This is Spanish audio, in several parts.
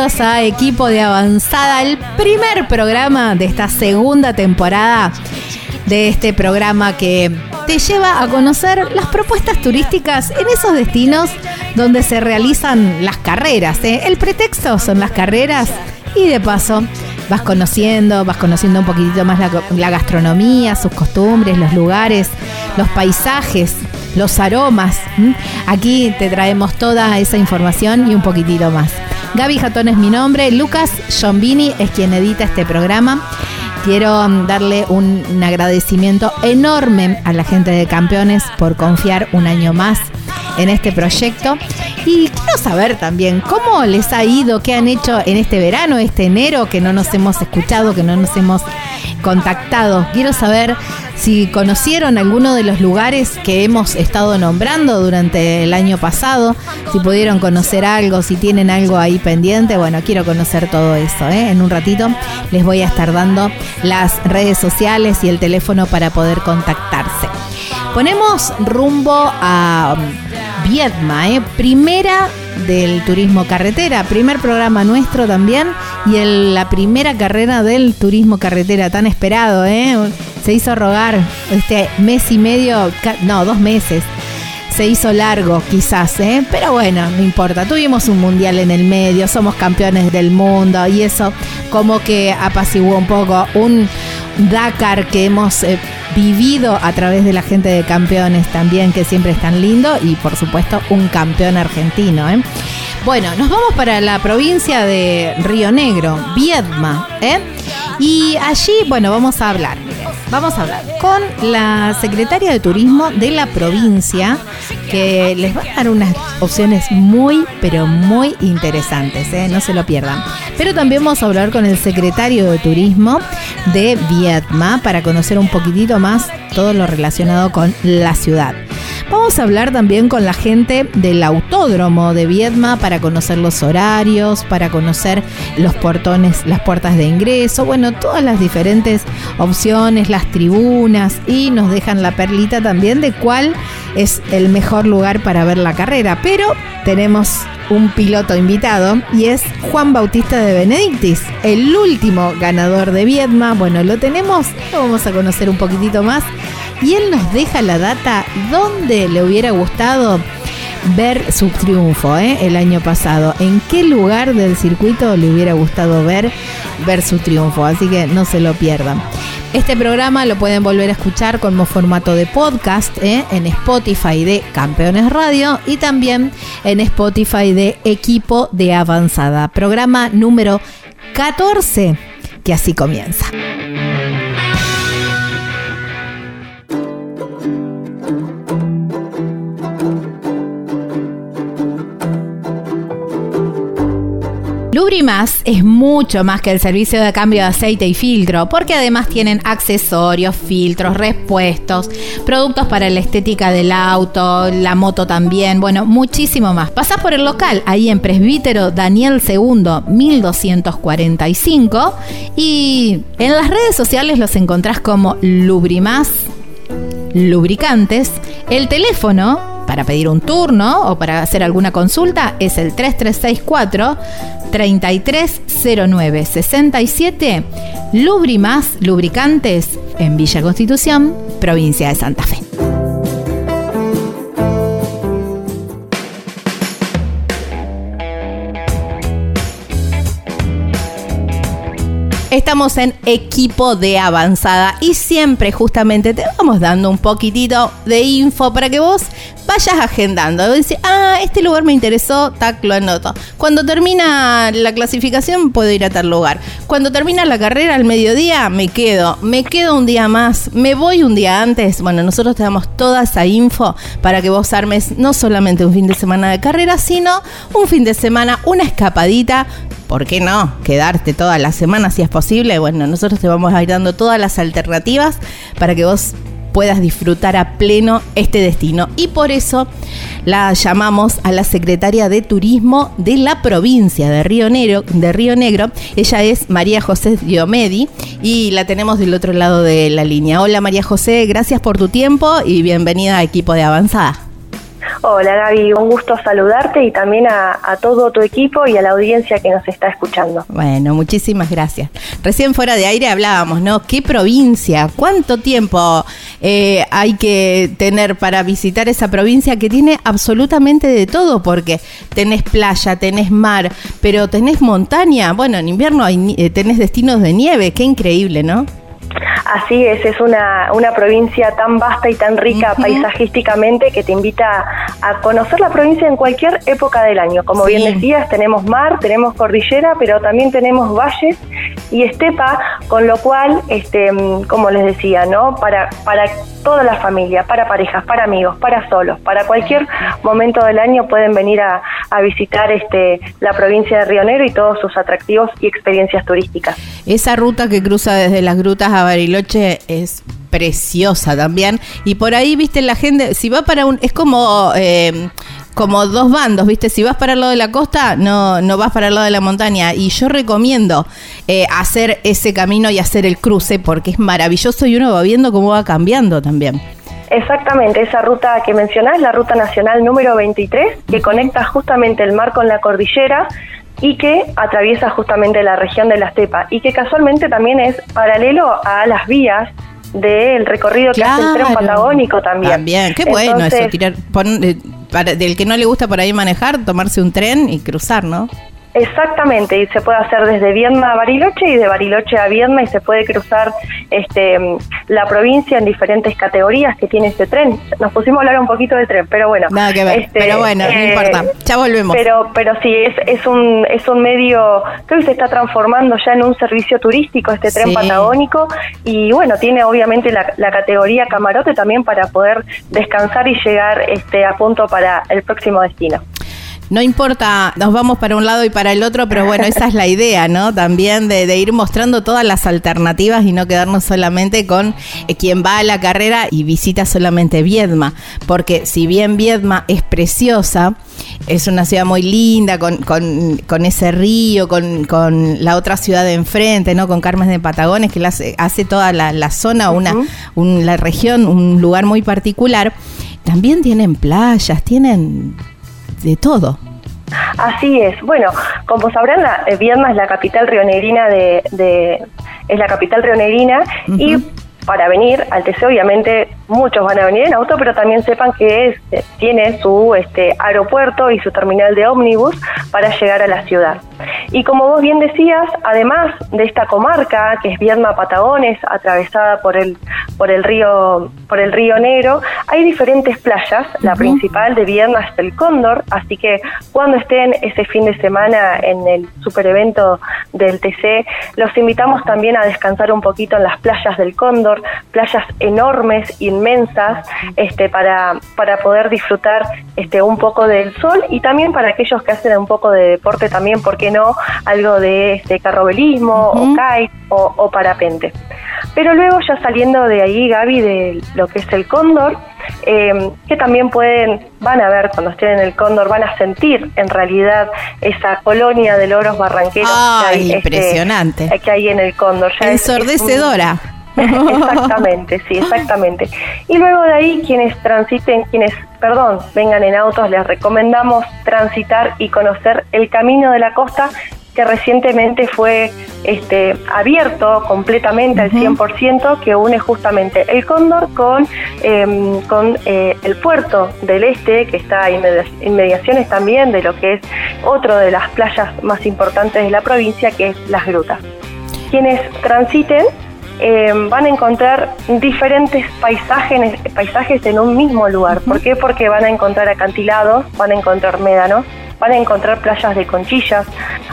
Bienvenidos a Equipo de Avanzada, el primer programa de esta segunda temporada de este programa que te lleva a conocer las propuestas turísticas en esos destinos donde se realizan las carreras. ¿eh? El pretexto son las carreras y de paso vas conociendo, vas conociendo un poquitito más la, gastronomía, sus costumbres, los lugares, los paisajes, los aromas. Aquí te traemos toda esa información y un poquitito más. Gaby Jatón es mi nombre, Lucas Giombini es quien edita este programa. Quiero mm, darle un, un agradecimiento enorme a la gente de Campeones por confiar un año más en este proyecto. Y quiero saber también cómo les ha ido, qué han hecho en este verano, este enero, que no nos hemos escuchado, que no nos hemos contactado. Quiero saber si conocieron alguno de los lugares que hemos estado nombrando durante el año pasado, si pudieron conocer algo, si tienen algo ahí pendiente. Bueno, quiero conocer todo eso. ¿eh? En un ratito les voy a estar dando las redes sociales y el teléfono para poder contactarse. Ponemos rumbo a Viedma, ¿eh? primera del turismo carretera, primer programa nuestro también y el- la primera carrera del turismo carretera tan esperado, ¿eh? se hizo rogar este mes y medio, no, dos meses. Se hizo largo, quizás, ¿eh? pero bueno, no importa. Tuvimos un mundial en el medio, somos campeones del mundo y eso como que apaciguó un poco un Dakar que hemos eh, vivido a través de la gente de campeones también, que siempre es tan lindo, y por supuesto un campeón argentino. ¿eh? Bueno, nos vamos para la provincia de Río Negro, Viedma, ¿eh? y allí, bueno, vamos a hablar, vamos a hablar con la secretaria de Turismo de la provincia, que les va a dar unas opciones muy, pero muy interesantes, ¿eh? no se lo pierdan. Pero también vamos a hablar con el secretario de Turismo de Viedma para conocer un poquitito más todo lo relacionado con la ciudad. Vamos a hablar también con la gente del autódromo de Viedma para conocer los horarios, para conocer los portones, las puertas de ingreso, bueno, todas las diferentes opciones, las tribunas y nos dejan la perlita también de cuál es el mejor lugar para ver la carrera. Pero tenemos un piloto invitado y es Juan Bautista de Benedictis, el último ganador de Viedma. Bueno, lo tenemos, lo vamos a conocer un poquitito más y él nos deja la data donde le hubiera gustado ver su triunfo ¿eh? el año pasado. ¿En qué lugar del circuito le hubiera gustado ver, ver su triunfo? Así que no se lo pierdan. Este programa lo pueden volver a escuchar como formato de podcast ¿eh? en Spotify de Campeones Radio y también en Spotify de Equipo de Avanzada. Programa número 14 que así comienza. Lubrimas es mucho más que el servicio de cambio de aceite y filtro, porque además tienen accesorios, filtros, repuestos, productos para la estética del auto, la moto también, bueno, muchísimo más. Pasás por el local, ahí en Presbítero Daniel II 1245 y en las redes sociales los encontrás como Lubrimas lubricantes, el teléfono para pedir un turno o para hacer alguna consulta es el 3364 3309 67 Lubrimas Lubricantes en Villa Constitución, provincia de Santa Fe. Estamos en equipo de avanzada y siempre justamente te vamos dando un poquitito de info para que vos vayas agendando. Decir, ah, este lugar me interesó, tac, lo anoto. Cuando termina la clasificación puedo ir a tal lugar. Cuando termina la carrera al mediodía me quedo. Me quedo un día más, me voy un día antes. Bueno, nosotros te damos toda esa info para que vos armes no solamente un fin de semana de carrera, sino un fin de semana, una escapadita ¿por qué no? Quedarte toda la semana si es posible. Bueno, nosotros te vamos a ir dando todas las alternativas para que vos puedas disfrutar a pleno este destino. Y por eso la llamamos a la secretaria de Turismo de la provincia de Río Negro. De Río Negro. Ella es María José Diomedi y la tenemos del otro lado de la línea. Hola María José, gracias por tu tiempo y bienvenida a equipo de Avanzada. Hola Gaby, un gusto saludarte y también a, todo tu equipo y a la audiencia que nos está escuchando. Bueno, muchísimas gracias. Recién fuera de aire hablábamos, ¿no? ¿Qué provincia? ¿Cuánto tiempo eh, hay que tener para visitar esa provincia que tiene absolutamente de todo? Porque tenés playa, tenés mar, pero tenés montaña. Bueno, en invierno hay, eh, tenés destinos de nieve, qué increíble, ¿no? Así es, es una, una provincia tan vasta y tan rica paisajísticamente que te invita a conocer la provincia en cualquier época del año. Como bien decías, tenemos mar, tenemos cordillera, pero también tenemos valles y estepa, con lo cual, este, como les decía, ¿no? Para, para toda la familia, para parejas, para amigos, para solos, para cualquier momento del año pueden venir a, a visitar este, la provincia de Río Negro y todos sus atractivos y experiencias turísticas. Esa ruta que cruza desde las grutas a Bariloche es preciosa también. Y por ahí, viste, la gente, si va para un, es como, eh, como dos bandos, viste, si vas para el lado de la costa, no, no vas para el lado de la montaña. Y yo recomiendo eh, hacer ese camino y hacer el cruce porque es maravilloso y uno va viendo cómo va cambiando también. Exactamente, esa ruta que mencionás, la ruta nacional número 23, que conecta justamente el mar con la cordillera, y que atraviesa justamente la región de la estepa y que casualmente también es paralelo a las vías del recorrido que hace el tren patagónico también. También, qué bueno eso, tirar, eh, para, del que no le gusta por ahí manejar, tomarse un tren y cruzar, ¿no? Exactamente, y se puede hacer desde Viedma a Bariloche y de Bariloche a Viedma y se puede cruzar este, la provincia en diferentes categorías que tiene este tren. Nos pusimos a hablar un poquito del tren, pero bueno. Nada que ver, este, pero bueno, no eh, importa, ya volvemos. Pero, pero sí, es, es, un, es un medio que hoy se está transformando ya en un servicio turístico este tren patagónico y bueno, tiene obviamente la, la, categoría camarote también para poder descansar y llegar este, a punto para el próximo destino no importa, nos vamos para un lado y para el otro, pero bueno, esa es la idea, ¿no? También de, ir mostrando todas las alternativas y no quedarnos solamente con eh, quien va a la carrera y visita solamente Viedma, porque si bien Viedma es preciosa, es una ciudad muy linda, con, con, ese río, con, con, la otra ciudad de enfrente, ¿no? Con Carmes de Patagones, que hace, hace toda la, zona, una, la región, un lugar muy particular. También tienen playas, tienen de todo. Así es. Bueno, como sabrán, la, eh, Viedma es la capital rionegrina de, de es la capital rionegrina y para venir al TC, obviamente muchos van a venir en auto, pero también sepan que es, eh, tiene su este, aeropuerto y su terminal de ómnibus para llegar a la ciudad. Y como vos bien decías, además de esta comarca, que es Viedma Patagones, atravesada por el, por el río, por el río Negro, hay diferentes playas. La principal de Viedma es el Cóndor, así que cuando estén ese fin de semana en el super evento del TC, los invitamos también a descansar un poquito en las playas del Cóndor, playas enormes, inmensas, este, para, para poder disfrutar este, un poco del sol y también para aquellos que hacen un poco de deporte también, ¿por qué no? Algo de este carrobelismo o kite o, parapente. Pero luego ya saliendo de ahí, Gaby, de lo que es el cóndor, eh, que también pueden, van a ver cuando estén en el cóndor, van a sentir en realidad esa colonia de loros barranqueros que hay, este, impresionante. que hay en el cóndor. Ya Ensordecedora. exactamente, sí, exactamente. Y luego de ahí, quienes transiten, quienes, perdón, vengan en autos, les recomendamos transitar y conocer el camino de la costa que recientemente fue este, abierto completamente al 100%, que une justamente el Cóndor con, em, con eh, el puerto del este, que está en inmediaciones también de lo que es otro de las playas más importantes de la provincia, que es Las Grutas. Quienes transiten em, van a encontrar diferentes paisajes, paisajes en un mismo lugar. ¿Por qué? Porque van a encontrar acantilados, van a encontrar médanos, van a encontrar playas de conchillas,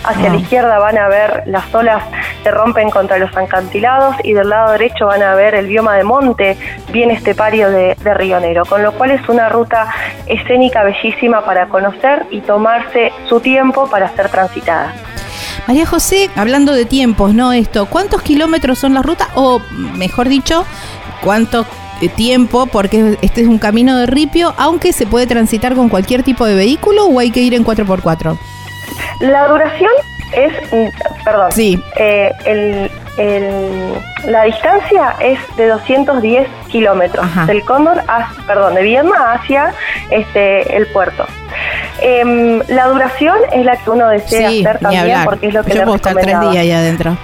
hacia la izquierda van a ver las olas que rompen contra los acantilados y del lado derecho van a ver el bioma de monte bien estepario de, de Río Negro, con lo cual es una ruta escénica bellísima para conocer y tomarse su tiempo para ser transitada. María José, hablando de tiempos, ¿no? Esto, ¿cuántos kilómetros son las rutas? O, mejor dicho, ¿cuántos tiempo porque este es un camino de ripio, aunque se puede transitar con cualquier tipo de vehículo o hay que ir en 4x4? La duración es, mm, perdón, sí. Eh, el, la distancia es de 210 kilómetros del Cóndor, a, perdón, de Viedma hacia este el puerto. Em, la duración es la que uno desea hacer también porque es lo que Yo puedo estar tres días ahí adentro.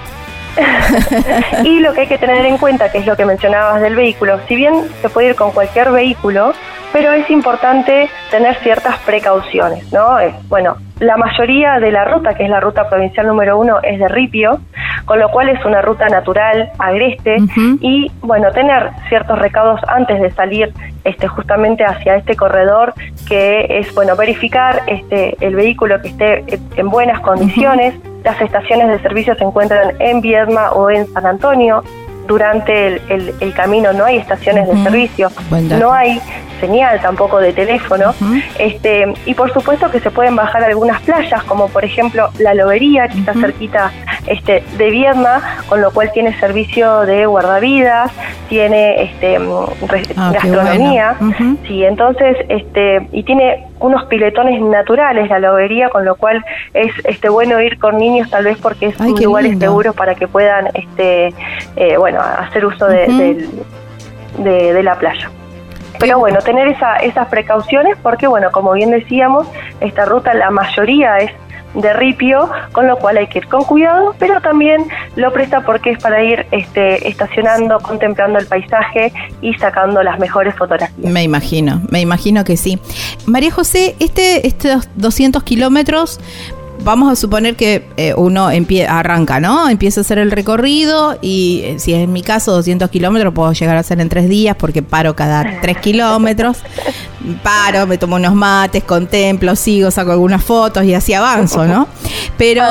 y lo que hay que tener en cuenta, que es lo que mencionabas del vehículo, si bien se puede ir con cualquier vehículo, pero es importante tener ciertas precauciones, ¿no? bueno, la mayoría de la ruta, que es la ruta provincial número uno, es de ripio, con lo cual es una ruta natural, agreste, y bueno, tener ciertos recados antes de salir este, justamente hacia este corredor, que es bueno verificar este, el vehículo que esté en buenas condiciones. Las estaciones de servicio se encuentran en Viedma o en San Antonio. Durante el, camino no hay estaciones de servicio, no hay señal tampoco de teléfono. este, y por supuesto que se pueden bajar algunas playas, como por ejemplo la Lobería, que está cerquita este, de Viedma, con lo cual tiene servicio de guardavidas, tiene este, mm, ah, gastronomía, sí, entonces, este, y tiene unos piletones naturales la lobería, con lo cual es este bueno ir con niños tal vez porque es un lugar seguro para que puedan este eh, bueno hacer uso de, de la playa. Pero bueno, tener esa, esas precauciones porque, bueno, como bien decíamos, esta ruta la mayoría es de ripio, con lo cual hay que ir con cuidado, pero también lo presta porque es para ir este, estacionando, contemplando el paisaje y sacando las mejores fotografías. Me imagino, me imagino que sí. María José, este, estos 200 kilómetros vamos a suponer que eh, uno arranca, ¿no? Empieza a hacer el recorrido y eh, si es en mi caso 200 kilómetros puedo llegar a hacer en tres días porque paro cada tres kilómetros. Paro, me tomo unos mates, contemplo, sigo, saco algunas fotos y así avanzo, ¿no? Pero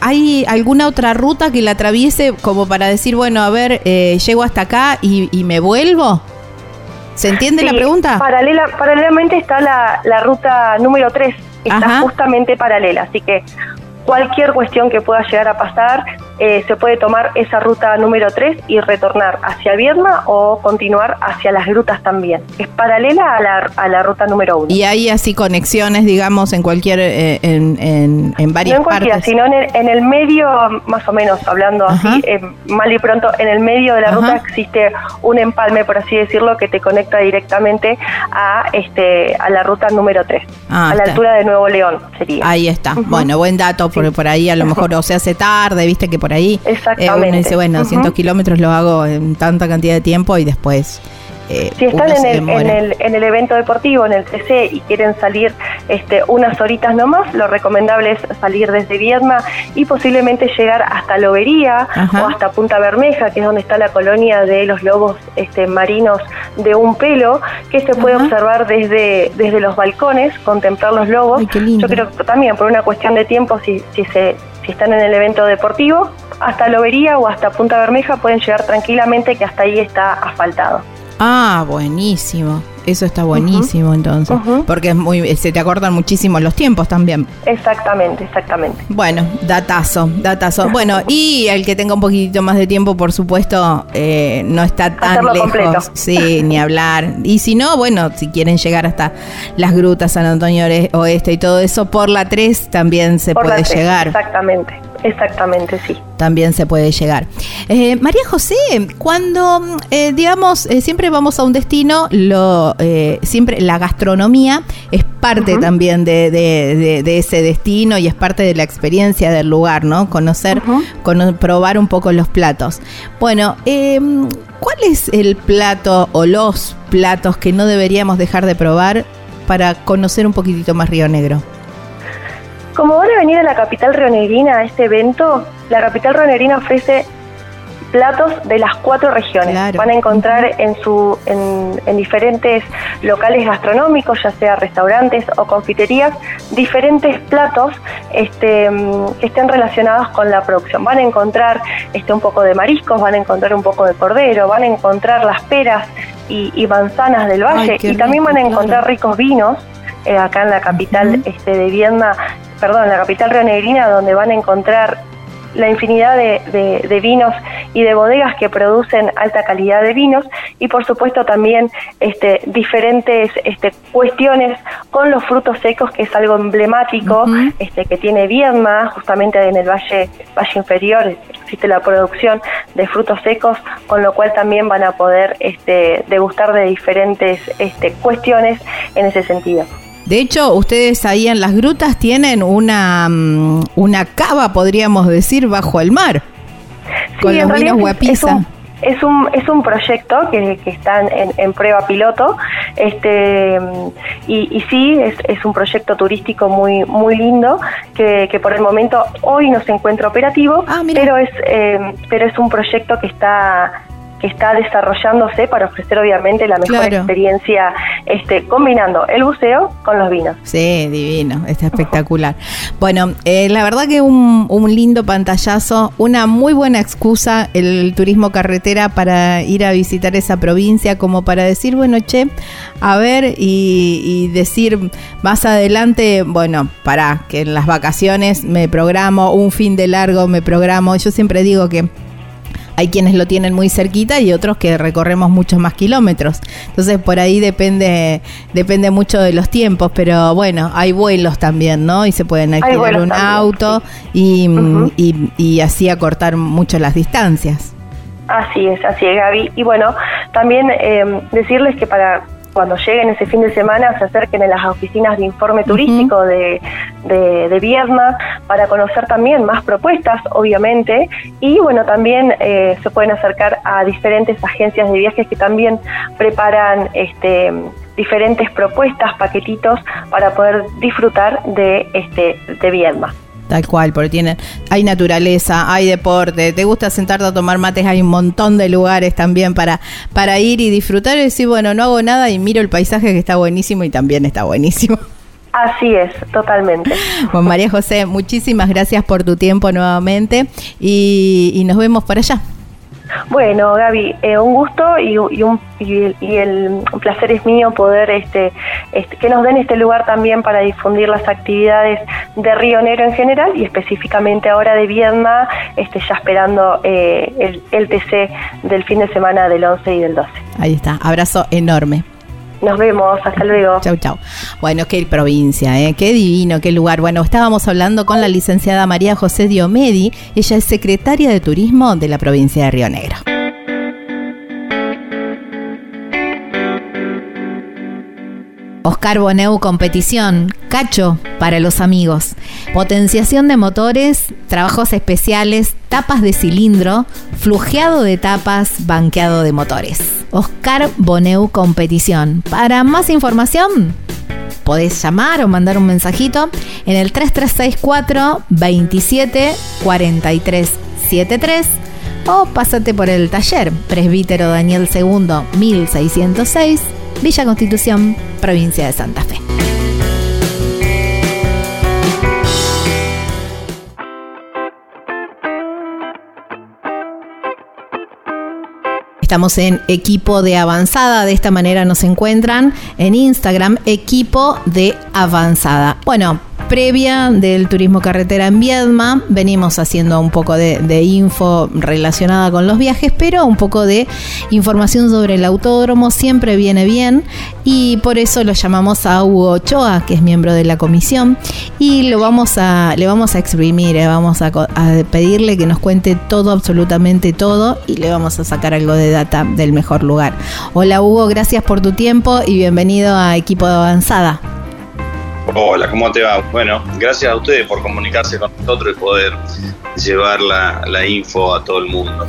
¿hay alguna otra ruta que la atraviese como para decir, bueno, a ver, eh, llego hasta acá y, me vuelvo? ¿Se entiende la pregunta? Paralela, paralelamente está la, la ruta número 3 está justamente paralela. Así que cualquier cuestión que pueda llegar a pasar, eh, se puede tomar esa ruta número 3 y retornar hacia Viedma o continuar hacia las grutas también. Es paralela a la, a la ruta número 1. Y hay así conexiones, digamos, en cualquier, eh, en, en, en, varias no en partes. sino en el, en el, medio, más o menos, hablando así, eh, mal y pronto, en el medio de la ruta existe un empalme, por así decirlo, que te conecta directamente a, este, a la ruta número 3, ah, a la altura de Nuevo León sería. Ahí está. Bueno, buen dato, porque por ahí a lo mejor o se hace tarde, viste que por ahí Exactamente. Eh, uno dice, bueno, 200 kilómetros lo hago en tanta cantidad de tiempo y después eh, si están en el, en el, en, el, evento deportivo, en el TC, y quieren salir este, unas horitas nomás, lo recomendable es salir desde Viedma y posiblemente llegar hasta Lobería o hasta Punta Bermeja, que es donde está la colonia de los lobos este, marinos de un pelo, que se puede observar desde, desde los balcones, contemplar los lobos. Yo creo que también por una cuestión de tiempo, si, si, se, si están en el evento deportivo, hasta Lobería o hasta Punta Bermeja pueden llegar tranquilamente, que hasta ahí está asfaltado. Ah, buenísimo. Eso está buenísimo entonces, porque es muy, se te acortan muchísimo los tiempos también. Exactamente, exactamente. Bueno, datazo, datazo. Bueno, y el que tenga un poquitito más de tiempo, por supuesto, eh, no está tan lejos. Sí, ni hablar. Y si no, bueno, si quieren llegar hasta las grutas San Antonio Oeste y todo eso, por la 3 también se puede llegar. Exactamente. Exactamente, sí. También se puede llegar. Eh, María José, cuando, eh, digamos, eh, siempre vamos a un destino, lo, siempre la gastronomía es parte también de, ese destino y es parte de la experiencia del lugar, ¿no? Conocer, probar un poco los platos. Bueno, em, ¿cuál es el plato o los platos que no deberíamos dejar de probar para conocer un poquitito más Río Negro? Como van a venir a la capital rionegrina a este evento, la capital rionegrina ofrece platos de las cuatro regiones. Van a encontrar en, su, en, diferentes locales gastronómicos, ya sea restaurantes o confiterías, diferentes platos este, que estén relacionados con la producción. Van a encontrar este, un poco de mariscos, van a encontrar un poco de cordero, van a encontrar las peras y, manzanas del valle y también van a encontrar ricos vinos. Eh, acá en la capital este, de Viena perdón, la capital rionegrina, donde van a encontrar la infinidad de, vinos y de bodegas que producen alta calidad de vinos y por supuesto también este, diferentes este, cuestiones con los frutos secos que es algo emblemático este, que tiene Viedma justamente en el valle valle inferior existe la producción de frutos secos con lo cual también van a poder este, degustar de diferentes este, cuestiones en ese sentido. De hecho, ustedes ahí en las grutas tienen una, mm, una cava, podríamos decir, bajo el mar. con los vinos guapiza. Es un, es un proyecto que, que está en, prueba piloto este y, y sí es, es, un proyecto turístico muy muy lindo que, que, por el momento hoy no se encuentra operativo ah, pero es eh, pero es un proyecto que está que está desarrollándose para ofrecer obviamente la mejor experiencia este, combinando el buceo con los vinos. Sí, divino, está espectacular. Bueno, eh, la verdad que un, un lindo pantallazo, una muy buena excusa el turismo carretera para ir a visitar esa provincia, como para decir, bueno, che, a ver y, y decir más adelante, bueno, para que en las vacaciones me programo, un fin de largo me programo, yo siempre digo que hay quienes lo tienen muy cerquita y otros que recorremos muchos más kilómetros. Entonces por ahí depende, depende mucho de los tiempos, pero bueno, hay vuelos también, ¿no? Y se pueden alquilar un auto y, y, así acortar mucho las distancias. Así es, así es, Gaby. Y bueno, también eh, decirles que para cuando lleguen ese fin de semana se acerquen a las oficinas de informe turístico de, de, Viedma para conocer también más propuestas, obviamente, y bueno, también eh, se pueden acercar a diferentes agencias de viajes que también preparan este diferentes propuestas, paquetitos para poder disfrutar de este de Viedma. Tal cual, porque tienen, hay naturaleza, hay deporte, te gusta sentarte a tomar mates, hay un montón de lugares también para, para ir y disfrutar y decir, bueno, no hago nada y miro el paisaje que está buenísimo y también está buenísimo. Así es, totalmente. Bueno, María José, muchísimas gracias por tu tiempo nuevamente y, y nos vemos por allá. Bueno, Gaby, eh, un gusto y, un, y, el placer es mío poder este, este, que nos den este lugar también para difundir las actividades de Río Negro en general y específicamente ahora de Viedma, este, ya esperando eh, el, el TC del fin de semana del 11 y del 12. Ahí está, abrazo enorme. Nos vemos, hasta luego. Chau, chau. Bueno, qué provincia, ¿eh? qué divino, qué lugar. Bueno, estábamos hablando con la licenciada María José Diomedi, ella es secretaria de Turismo de la provincia de Río Negro. Oscar Boneu Competición, Cacho para los amigos, potenciación de motores, trabajos especiales, tapas de cilindro, flujeado de tapas, banqueado de motores. Oscar Boneu Competición. Para más información, podés llamar o mandar un mensajito en el 3364 27 43 73 o pásate por el taller Presbítero Daniel II 1606 Villa Constitución, provincia de Santa Fe. Estamos en equipo de avanzada, de esta manera nos encuentran en Instagram, equipo de avanzada. Bueno, previa del turismo carretera en Viedma. Venimos haciendo un poco de, info relacionada con los viajes, pero un poco de información sobre el autódromo siempre viene bien y por eso lo llamamos a Hugo Ochoa, que es miembro de la comisión, y lo vamos a, le vamos a exprimir, le vamos a, a pedirle que nos cuente todo, absolutamente todo, y le vamos a sacar algo de data del mejor lugar. Hola Hugo, gracias por tu tiempo y bienvenido a Equipo de Avanzada. Hola, ¿cómo te va? Bueno, gracias a ustedes por comunicarse con nosotros y poder llevar la, la info a todo el mundo.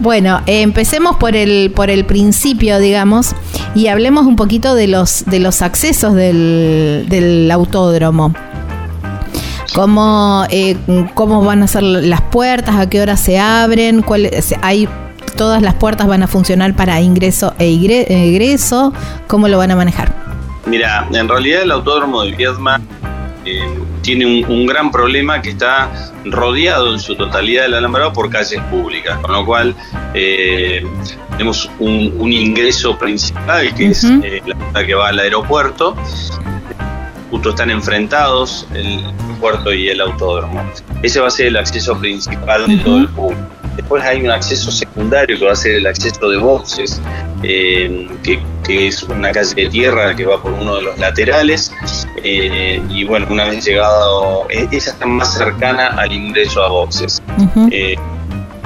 Bueno, empecemos por el, por el principio, digamos, y hablemos un poquito de los, de los accesos del, del autódromo. ¿Cómo, eh, ¿Cómo van a ser las puertas? ¿A qué hora se abren? ¿Cuál, hay, ¿Todas las puertas van a funcionar para ingreso e egreso? ¿Cómo lo van a manejar? Mira, en realidad el autódromo de Viedma eh, tiene un, un, gran problema que está rodeado en su totalidad del alambrado por calles públicas, con lo cual eh, tenemos un, un, ingreso principal que uh -huh. es eh, la que va al aeropuerto. Justo están enfrentados el puerto y el autódromo. Ese va a ser el acceso principal de uh -huh. todo el público. Después hay un acceso secundario que va a ser el acceso de boxes, eh, que, que, es una calle de tierra que va por uno de los laterales. Eh, y bueno, una vez llegado, e, esa está más cercana al ingreso a boxes. Uh -huh. eh,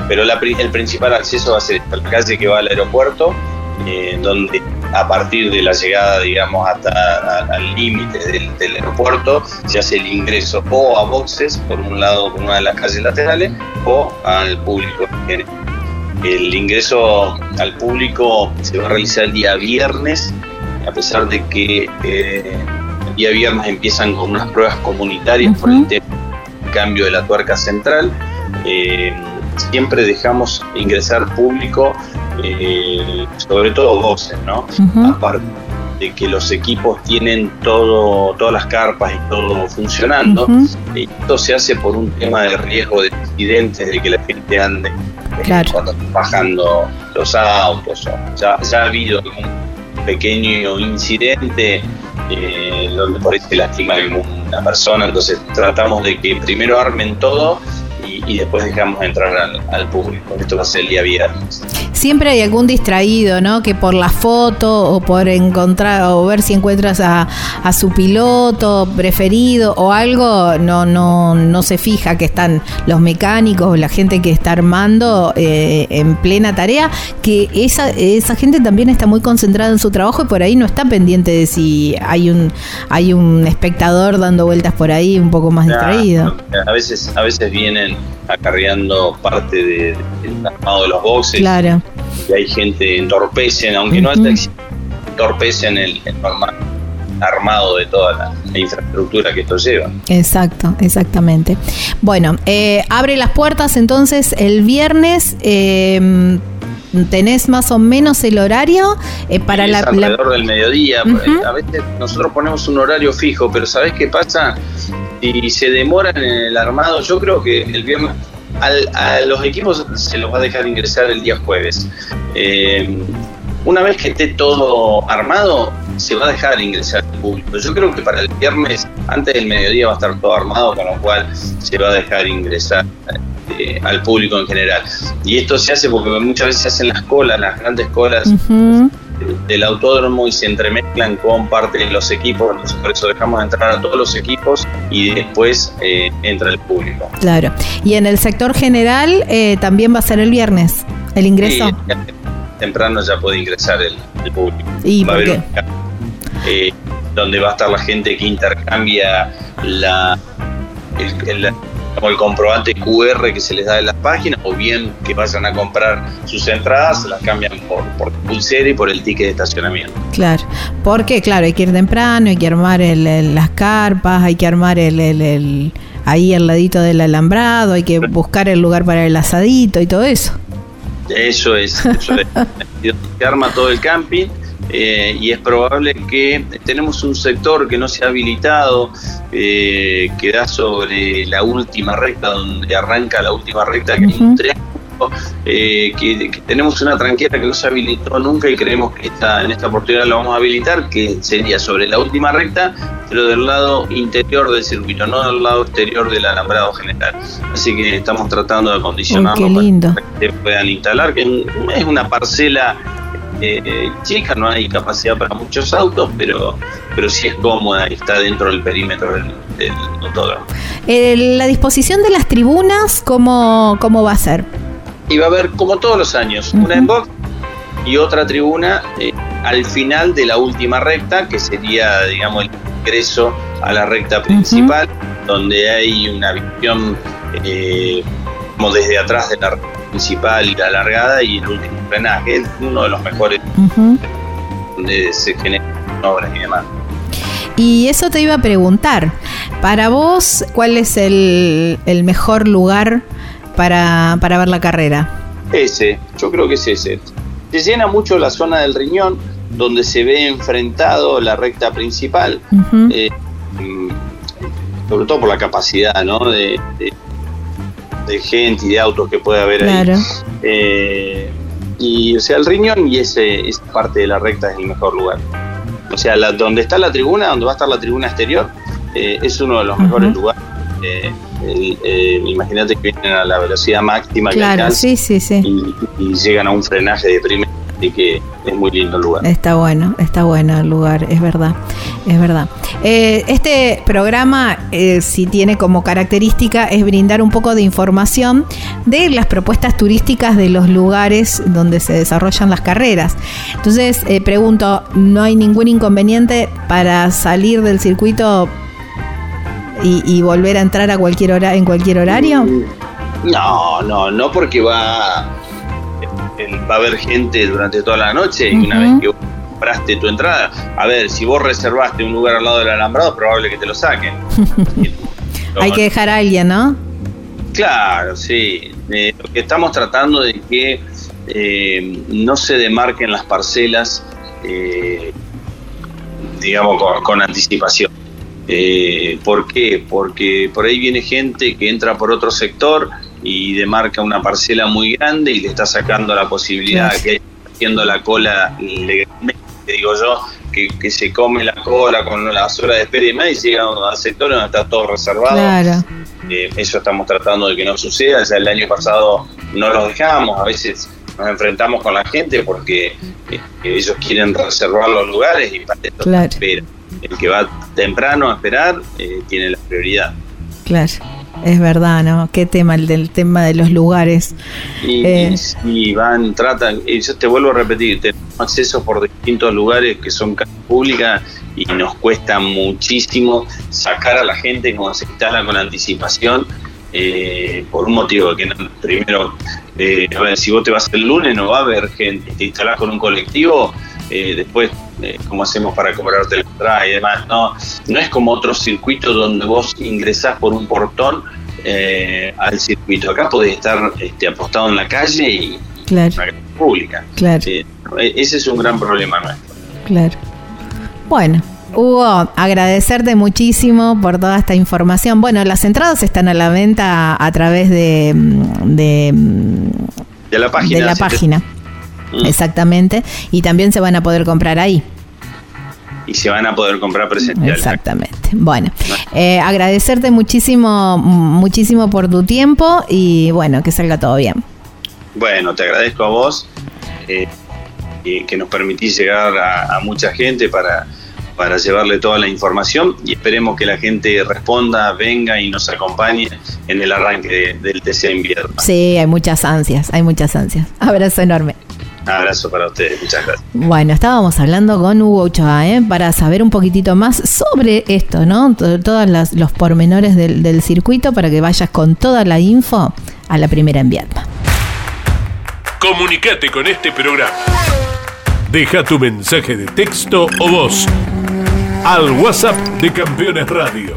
pero la, el principal acceso va a ser la calle que va al aeropuerto, eh, donde a partir de la llegada, digamos, hasta al límite del, del, aeropuerto, se hace el ingreso o a boxes, por un lado, por una de las calles laterales, o al público. El ingreso al público se va a realizar el día viernes, a pesar de que eh, el día viernes empiezan con unas pruebas comunitarias uh -huh. por el tema del cambio de la tuerca central. Eh, siempre dejamos ingresar público, eh, sobre todo voces, ¿no? Uh -huh. Aparte de que los equipos tienen todo, todas las carpas y todo funcionando, uh -huh. esto se hace por un tema de riesgo de accidentes, de que la gente ande eh, claro. cuando están bajando los autos. Ya, ya ha habido un pequeño incidente eh, donde por ahí se lastima a una persona, entonces tratamos de que primero armen todo y después dejamos entrar al, al, público. Esto va a ser el día viernes. Siempre hay algún distraído, ¿no? Que por la foto o por encontrar o ver si encuentras a, a su piloto preferido o algo, no, no, no se fija que están los mecánicos o la gente que está armando eh, en plena tarea, que esa, esa gente también está muy concentrada en su trabajo y por ahí no está pendiente de si hay un, hay un espectador dando vueltas por ahí un poco más distraído. A veces, a veces vienen acarreando parte de, del armado de los boxes. Claro. Y hay gente entorpecen, aunque uh -huh. no hasta entorpecen el, el armado de toda la, la, infraestructura que esto lleva. Exacto, exactamente. Bueno, eh, abre las puertas entonces el viernes. Eh, ¿Tenés más o menos el horario eh, para la, alrededor la... del mediodía? Uh -huh. A veces nosotros ponemos un horario fijo, pero ¿sabés qué pasa? Si se demoran en el armado, yo creo que el viernes al, a los equipos se los va a dejar ingresar el día jueves. Eh, una vez que esté todo armado, se va a dejar ingresar el público. Yo creo que para el viernes, antes del mediodía, va a estar todo armado, con lo cual se va a dejar ingresar eh, al público en general. Y esto se hace porque muchas veces se hacen las colas, las grandes colas. Del autódromo y se entremezclan con parte de los equipos, entonces por eso dejamos entrar a todos los equipos y después eh, entra el público. Claro, y en el sector general eh, también va a ser el viernes el ingreso. Temprano ya puede ingresar el, el público. ¿Y va por qué? eh, donde va a estar la gente que intercambia la, el, el como el comprobante QR que se les da en las páginas, o bien que vayan a comprar sus entradas, se las cambian por, por pulsera y por el ticket de estacionamiento. Claro, porque claro, hay que ir temprano, hay que armar el, el, las carpas, hay que armar el, el, ahí al ladito del alambrado, hay que buscar el lugar para el asadito y todo eso. Eso es, eso es. se arma todo el camping eh, y es probable que tenemos un sector que no se ha habilitado, eh, que da sobre la última recta, donde arranca la última recta, que uh -huh. hay un eh, que, tenemos una tranquera que no se habilitó nunca y creemos que esta, en esta oportunidad la vamos a habilitar, que sería sobre la última recta, pero del lado interior del circuito, no del lado exterior del alambrado general. Así que estamos tratando de acondicionarlo para que puedan instalar, que es una parcela eh, chica, no hay capacidad para muchos autos, pero, pero sí es cómoda y está dentro del perímetro del, del eh, ¿La disposición de las tribunas cómo, cómo va a ser? Y va a haber, como todos los años, una en box y otra tribuna eh, al final de la última recta, que sería, digamos, el ingreso a la recta principal, donde hay una visión eh, como desde atrás de la recta principal y la largada y el último frenaje, es uno de los mejores donde se generan obras y demás. Y eso te iba a preguntar, para vos, ¿cuál es el, mejor lugar para, ver la carrera? Ese, yo creo que es ese. Se llena mucho la zona del riñón, donde se ve enfrentado la recta principal, eh, mm, sobre todo por la capacidad ¿no? de, de, gente y de autos que puede haber ahí. Eh, y o sea, el riñón y ese, esa parte de la recta es el mejor lugar. O sea, la, donde está la tribuna, donde va a estar la tribuna exterior, eh, es uno de los mejores lugares. Eh, eh, imagínate que vienen a la velocidad máxima claro, sí, sí, sí. Y, llegan a un frenaje de primera Así que es muy lindo el lugar. Está bueno, está bueno el lugar, es verdad, es verdad. Eh, este programa, eh, si tiene como característica, es brindar un poco de información de las propuestas turísticas de los lugares donde se desarrollan las carreras. Entonces, eh, pregunto, ¿no hay ningún inconveniente para salir del circuito y, volver a entrar a cualquier hora en cualquier horario? No, no, no porque va va a haber gente durante toda la noche y una vez que compraste tu entrada, a ver, si vos reservaste un lugar al lado del alambrado, es probable que te lo saquen. Hay que dejar a alguien, ¿no? Claro, sí. Eh, lo que estamos tratando de que eh, no se demarquen las parcelas, eh, digamos, con, anticipación. ¿Por qué? Porque por ahí viene gente que entra por otro sector y demarca una parcela muy grande y le está sacando la posibilidad que haciendo la cola legalmente, digo yo, que, se come la cola con las horas de espera y más y llega a sectores donde está todo reservado. Eh, eso estamos tratando de que no suceda. Ya el año pasado no los dejamos, a veces nos enfrentamos con la gente porque eh, ellos quieren reservar los lugares y para eso espera. El que va temprano a esperar eh, tiene la prioridad. Claro. Es verdad, ¿no? Qué tema el del tema de los lugares. Y, eh, van, tratan, y yo te vuelvo a repetir, tenemos acceso por distintos lugares que son públicas y nos cuesta muchísimo sacar a la gente como se instala con anticipación. Eh, por un motivo que primero, eh, a ver, si vos te vas el lunes no va a haber gente, te instalás con un colectivo, eh, después eh, cómo hacemos para cobrarte la entrada y demás. No, no es como otros circuitos donde vos ingresás por un portón eh, al circuito. Acá podés estar este, apostado en la calle y claro. en una pública. Claro. E-, ese es un gran problema nuestro. Claro. Bueno, Hugo, agradecerte muchísimo por toda esta información. Bueno, las entradas están a la venta a través de, de, de la página. De la página. Mm. Exactamente. Y también se van a poder comprar ahí. Y se van a poder comprar presencial. Exactamente. Bueno, eh, agradecerte muchísimo, muchísimo por tu tiempo y bueno, que salga todo bien. Bueno, te agradezco a vos eh, que nos permitís llegar a, mucha gente para, para llevarle toda la información y esperemos que la gente responda, venga y nos acompañe en el arranque del TC invierno. Sí, hay muchas ansias, hay muchas ansias. Abrazo enorme. Abrazo para ustedes, muchas gracias. Bueno, estábamos hablando con Hugo Ochoa, ¿eh? para saber un poquitito más sobre esto, ¿no? Todos los pormenores del, circuito para que vayas con toda la info a la primera enviada. Comunicate con este programa. Deja tu mensaje de texto o voz al WhatsApp de Campeones Radio.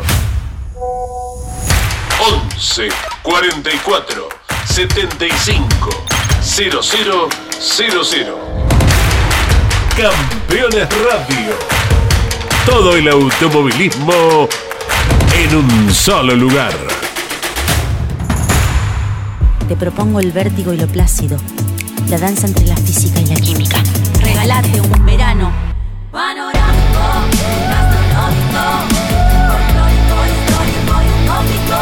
11 44 75 0000. Campeones Radio. Todo el automovilismo en un solo lugar. te propongo el vértigo y lo plácido, la danza entre la física y la química. Regalate un verano panorámico, gastronómico, folclórico, histórico y utópico.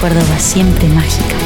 Córdoba siempre mágica.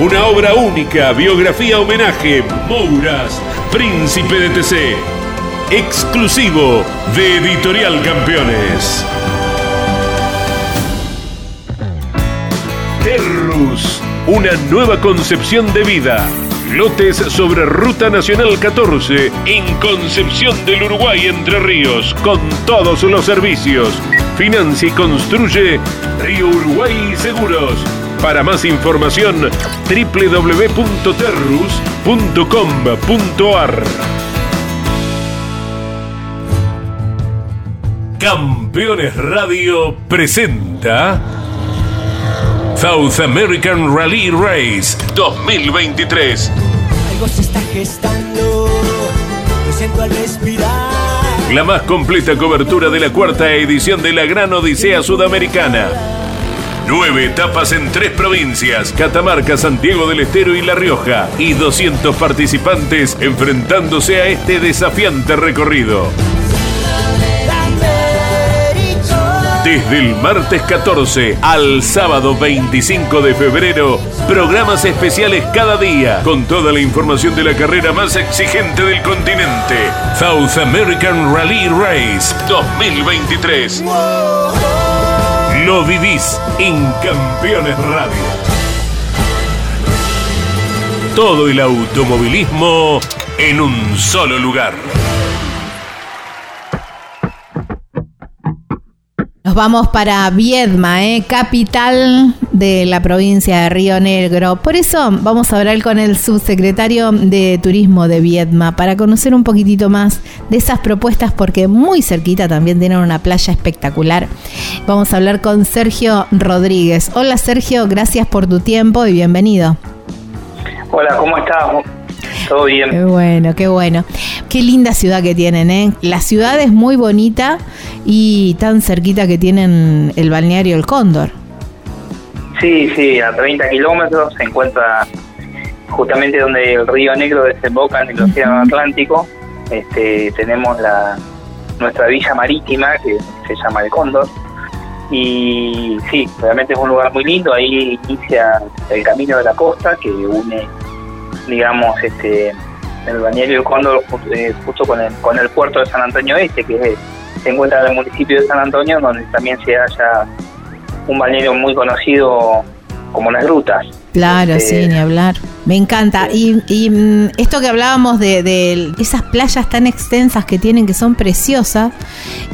Una obra única, biografía homenaje, Mouras, Príncipe de TC. Exclusivo de Editorial Campeones. Terrus, una nueva concepción de vida. Lotes sobre Ruta Nacional 14 en Concepción del Uruguay Entre Ríos, con todos los servicios. Financia y construye Río Uruguay Seguros. Para más información, www.terrus.com.ar. Campeones Radio presenta South American Rally Race 2023. Algo se está gestando, lo siento al respirar. La más completa cobertura de la cuarta edición de la Gran Odisea Sudamericana. Nueve etapas en tres provincias, Catamarca, Santiago del Estero y La Rioja, y 200 participantes enfrentándose a este desafiante recorrido. Desde el martes 14 al sábado 25 de febrero, programas especiales cada día, con toda la información de la carrera más exigente del continente. South American Rally Race 2023. Lo vivís en Campeones Radio. Todo el automovilismo en un solo lugar. Nos vamos para Viedma, ¿eh? capital de la provincia de Río Negro. Por eso vamos a hablar con el subsecretario de Turismo de Viedma para conocer un poquitito más de esas propuestas porque muy cerquita también tienen una playa espectacular. Vamos a hablar con Sergio Rodríguez. Hola Sergio, gracias por tu tiempo y bienvenido. Hola, ¿cómo estás? Todo bien. Qué bueno, qué bueno. Qué linda ciudad que tienen, ¿eh? La ciudad es muy bonita y tan cerquita que tienen el balneario El Cóndor. Sí, sí, a 30 kilómetros se encuentra justamente donde el río Negro desemboca en el Océano Atlántico. Este, tenemos la nuestra villa marítima que se llama El Cóndor. Y sí, realmente es un lugar muy lindo. Ahí inicia el camino de la costa que une, digamos, este el balneario El Cóndor eh, justo con el, con el puerto de San Antonio Este, que se encuentra en el municipio de San Antonio, donde también se halla un balneario muy conocido como Las Grutas. Claro, Este, sí, ni hablar. Me encanta. Y, y, mm, esto que hablábamos de, de esas playas tan extensas que tienen, que son preciosas,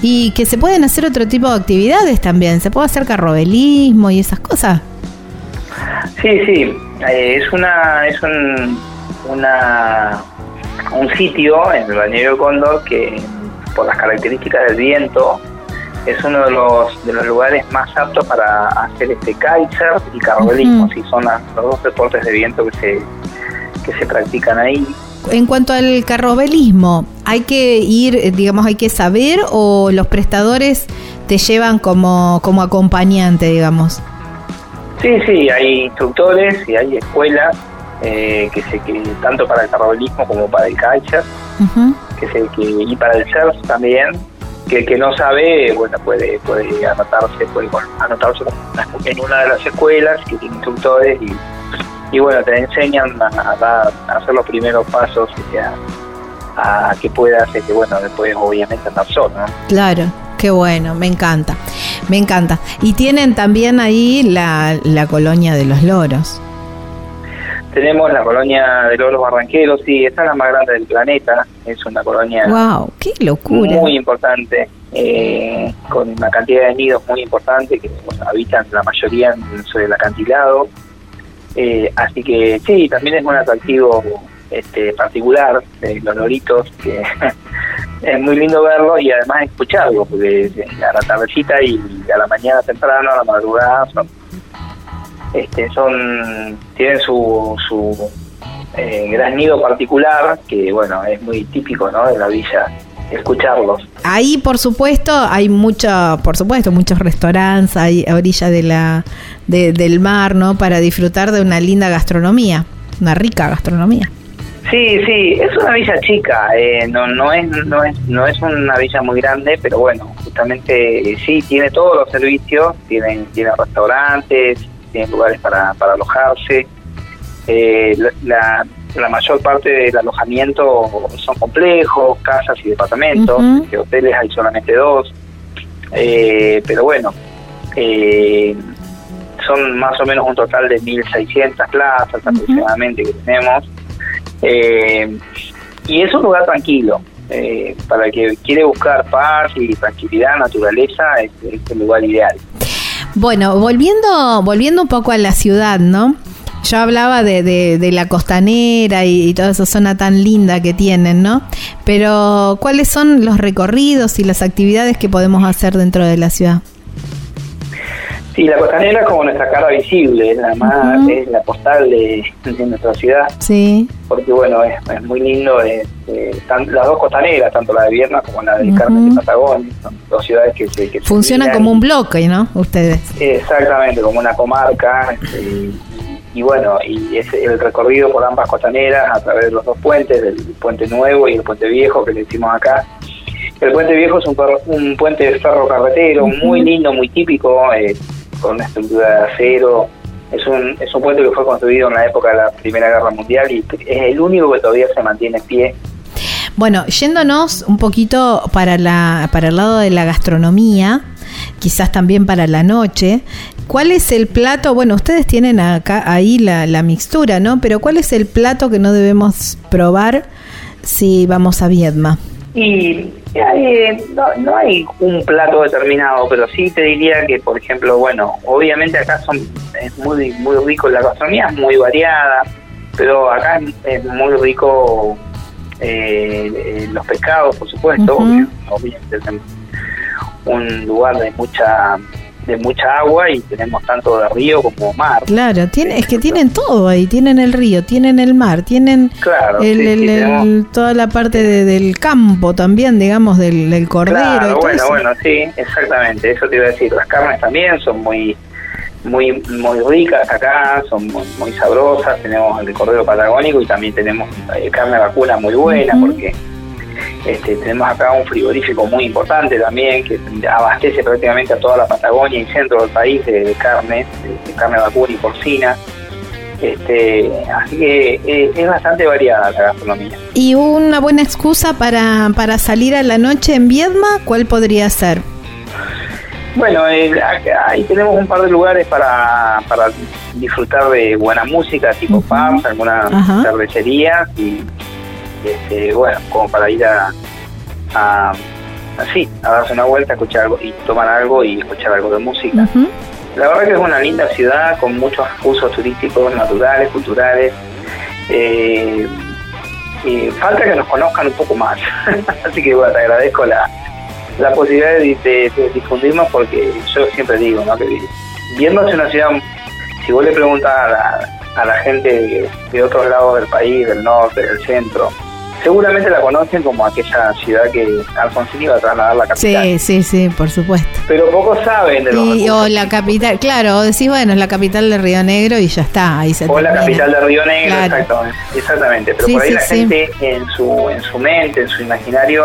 y que se pueden hacer otro tipo de actividades también. Se puede hacer carrobelismo y esas cosas. Sí, sí, eh, es una es un, una un sitio en el balneario Cóndor que por las características del viento es uno de los de los lugares más aptos para hacer este kitesurf y carrobelismo, Ujú. sí, son las- los dos deportes de viento que se que se practican ahí. En cuanto al carrobelismo, ¿hay que ir, eh, digamos, hay que saber o los prestadores te llevan como, como acompañante, digamos? Sí, sí, hay instructores y hay escuelas eh, que se que tanto para el carrobelismo como para el kitesurf Ujú. que se, que, y para el surf también, que el que no sabe, bueno, puede, puede anotarse, puede anotarse en una de las escuelas que tiene instructores y, y bueno, te enseñan a, a dar- a hacer los primeros pasos a, a que puedas, este, bueno, después obviamente andar solo, ¿no? Claro, qué bueno, me encanta, me encanta. Y tienen también ahí la, la colonia de los loros. Tenemos la colonia de Loros Barranqueros, sí, esta es la más grande del planeta, es una colonia ¡Wow! ¡Qué locura! muy importante. eh, con una cantidad de nidos muy importante que bueno, habitan la mayoría sobre el acantilado. Eh, así que sí, también es un atractivo este, particular de los loritos, que es muy lindo verlo y además escucharlo, porque a la tardecita y a la mañana temprano, a la madrugada, son, este, son tienen su, su eh, gran nido particular, que bueno, es muy típico ¿no? de la villa escucharlos. Ahí, por supuesto, hay mucho, por supuesto, muchos restaurantes, hay a orilla de la, de- del mar, ¿no? Para disfrutar de una linda gastronomía, una rica gastronomía. Sí, sí, es una villa chica, eh, no, no, es, no, es, no es una villa muy grande, pero bueno, justamente eh, sí, tiene todos los servicios, tiene, tiene restaurantes, tiene lugares para, para alojarse. Eh, la, la- mayor parte del alojamiento son complejos, casas y departamentos, Ujú. que hoteles hay solamente dos, Eh, pero bueno, eh, son más o menos un total de 1.600 plazas aproximadamente que tenemos. Eh, y es un lugar tranquilo. eh, para el que quiere buscar paz y tranquilidad, naturaleza, es, el lugar ideal. Bueno, volviendo, volviendo un poco a la ciudad, ¿no? Yo hablaba de, de- de la costanera y, y toda esa zona tan linda que tienen, ¿no? Pero, ¿cuáles son los recorridos y las actividades que podemos hacer dentro de la ciudad? Sí, la costanera es como nuestra cara visible, es la más, es la postal de, de nuestra ciudad, Sí. porque bueno, es, es muy lindo, eh, eh, tan- las dos costaneras, tanto la de Vierna como la de. Carmen de Patagonia, son dos ciudades que se... Que Funcionan como un bloque, ¿no? Ustedes. Exactamente, como una comarca. este, y, y bueno, y es el recorrido por ambas costaneras a través de los dos puentes, del puente nuevo y el puente viejo que le hicimos acá. El puente viejo es un, un puente de ferro carretero muy lindo, muy típico, eh, con una estructura de acero. Es un, es un puente que fue construido en la época de la Primera Guerra Mundial y es el único que todavía se mantiene en pie. Bueno, yéndonos un poquito para, la, para el lado de la gastronomía, quizás también para la noche, ¿cuál es el plato? Bueno, ustedes tienen acá ahí la, la mixtura, ¿no? Pero ¿cuál es el plato que no debemos probar si vamos a Viedma? Y hay, no, no hay un plato determinado, pero sí te diría que, por ejemplo, bueno, obviamente acá son es muy muy rico la gastronomía, es muy variada, pero acá es, muy rico eh, eh, los pescados, por supuesto, obvio- obviamente es un lugar de mucha de mucha agua y tenemos tanto de río como mar. Claro, tiene, es que tienen todo ahí, tienen el río, tienen el mar, tienen Claro, el- sí, el- sí, el- tenemos- toda la parte de- del campo también, digamos, del, del cordero. y Claro, todo bueno, eso. bueno, sí, exactamente, eso te iba a decir. Las carnes también son muy muy muy ricas acá, son muy, muy sabrosas. Tenemos el cordero patagónico y también tenemos eh, carne vacuna muy buena porque este, tenemos acá un frigorífico muy importante también que abastece prácticamente a toda la Patagonia y centro del país de, de carne, de, de carne vacuna y porcina. Este, así que eh, es bastante variada la gastronomía. Y una buena excusa para, para salir a la noche en Viedma, ¿cuál podría ser? Bueno, eh, ahí tenemos un par de lugares para, para disfrutar de buena música, tipo Ujú. pubs, algunas cervecerías y, este, bueno, como para ir a, a así, a darse una vuelta, escuchar algo y tomar algo y escuchar algo de música. La verdad que es una linda ciudad con muchos usos turísticos, naturales, culturales. Eh, y falta que nos conozcan un poco más. Así que bueno, te agradezco la, la posibilidad de, de- de difundirnos porque yo siempre digo, ¿no? Que viéndose una ciudad, si vos le preguntas a la, a la gente de, de otros lados del país, del norte, del centro, seguramente la conocen como aquella ciudad que Alfonsín iba a trasladar la capital. Sí, sí, sí, por supuesto. Pero pocos saben de los Y, o la capital, claro, o decís, bueno, es la capital de Río Negro y ya está, ahí se O la capital de Río Negro, Claro. exactamente, exactamente. Pero Sí, por ahí sí, la sí. gente en su en su mente, en su imaginario,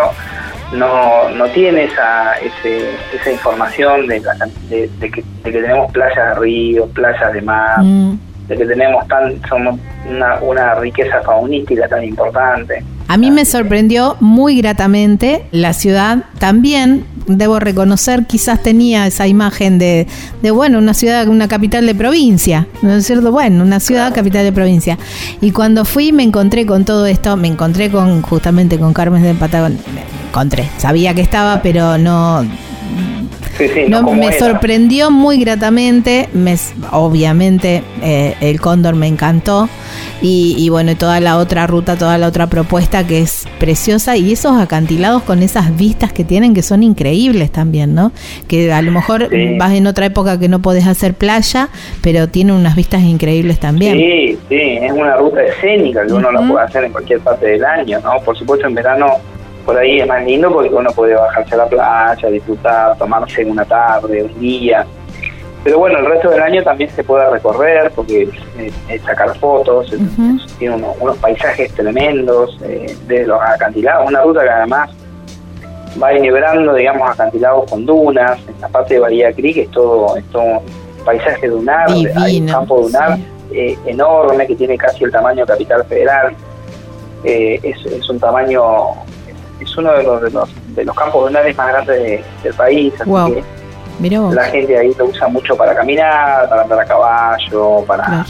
no, no tiene esa ese, esa información de, la de, de que, de que tenemos playas de río, playas de mar, Mm. De que tenemos tan somos una, una riqueza faunística tan importante. A mí me sorprendió muy gratamente la ciudad. También debo reconocer, quizás tenía esa imagen de, de bueno, una ciudad, una capital de provincia, ¿no es cierto? Bueno, una ciudad capital de provincia. Y cuando fui me encontré con todo esto, me encontré con justamente con Carmen de Patagonia. encontré. Sabía que estaba, pero no Sí, sí, no, me era. sorprendió muy gratamente. Me, obviamente eh, el cóndor me encantó. Y, y bueno, toda la otra ruta, toda la otra propuesta que es preciosa. Y esos acantilados con esas vistas que tienen que son increíbles también, ¿no? Que a lo mejor Sí. vas en otra época que no podés hacer playa, pero tiene unas vistas increíbles también. Sí, sí, es una ruta escénica que uno la puede hacer en cualquier parte del año, ¿no? Por supuesto en verano por ahí es más lindo porque uno puede bajarse a la playa, disfrutar, tomarse una tarde, un día. Pero bueno, el resto del año también se puede recorrer porque eh, sacar fotos, Ujú. tiene uno- unos paisajes tremendos eh, de los acantilados, una ruta que además va equilibrando, digamos, acantilados con dunas, en la parte de Bahía Creek es todo, es todo paisaje dunar, hay un Divino, campo dunar sí. eh, enorme que tiene casi el tamaño de Capital Federal, Eh, es, es un tamaño, es uno de los, de los, de los campos dunares más grandes de- del país, así Wow. que la gente ahí lo usa mucho para caminar, para andar a caballo, para, Claro.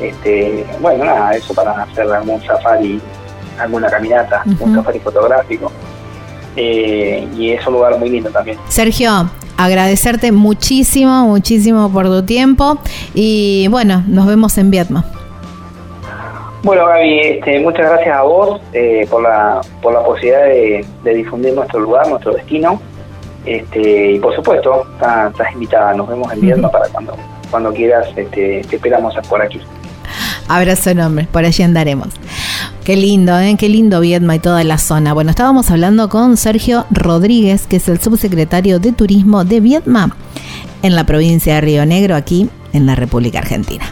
este, bueno, nada, eso para hacer algún safari, alguna caminata, un safari fotográfico. Eh, y es un lugar muy lindo también. Sergio, agradecerte muchísimo, muchísimo por tu tiempo. Y bueno, nos vemos en Vietnam. Bueno, Gaby, este, muchas gracias a vos eh, por, la, por la posibilidad de, de difundir nuestro lugar, nuestro destino. Este, y por supuesto, estás, estás invitada. Nos vemos en Vietnam para cuando, cuando quieras. Este, te esperamos por aquí. Abrazo enorme, por allí andaremos. Qué lindo, ¿eh? Qué lindo Viedma y toda la zona. Bueno, estábamos hablando con Sergio Rodríguez, que es el subsecretario de Turismo de Viedma en la provincia de Río Negro, aquí en la República Argentina.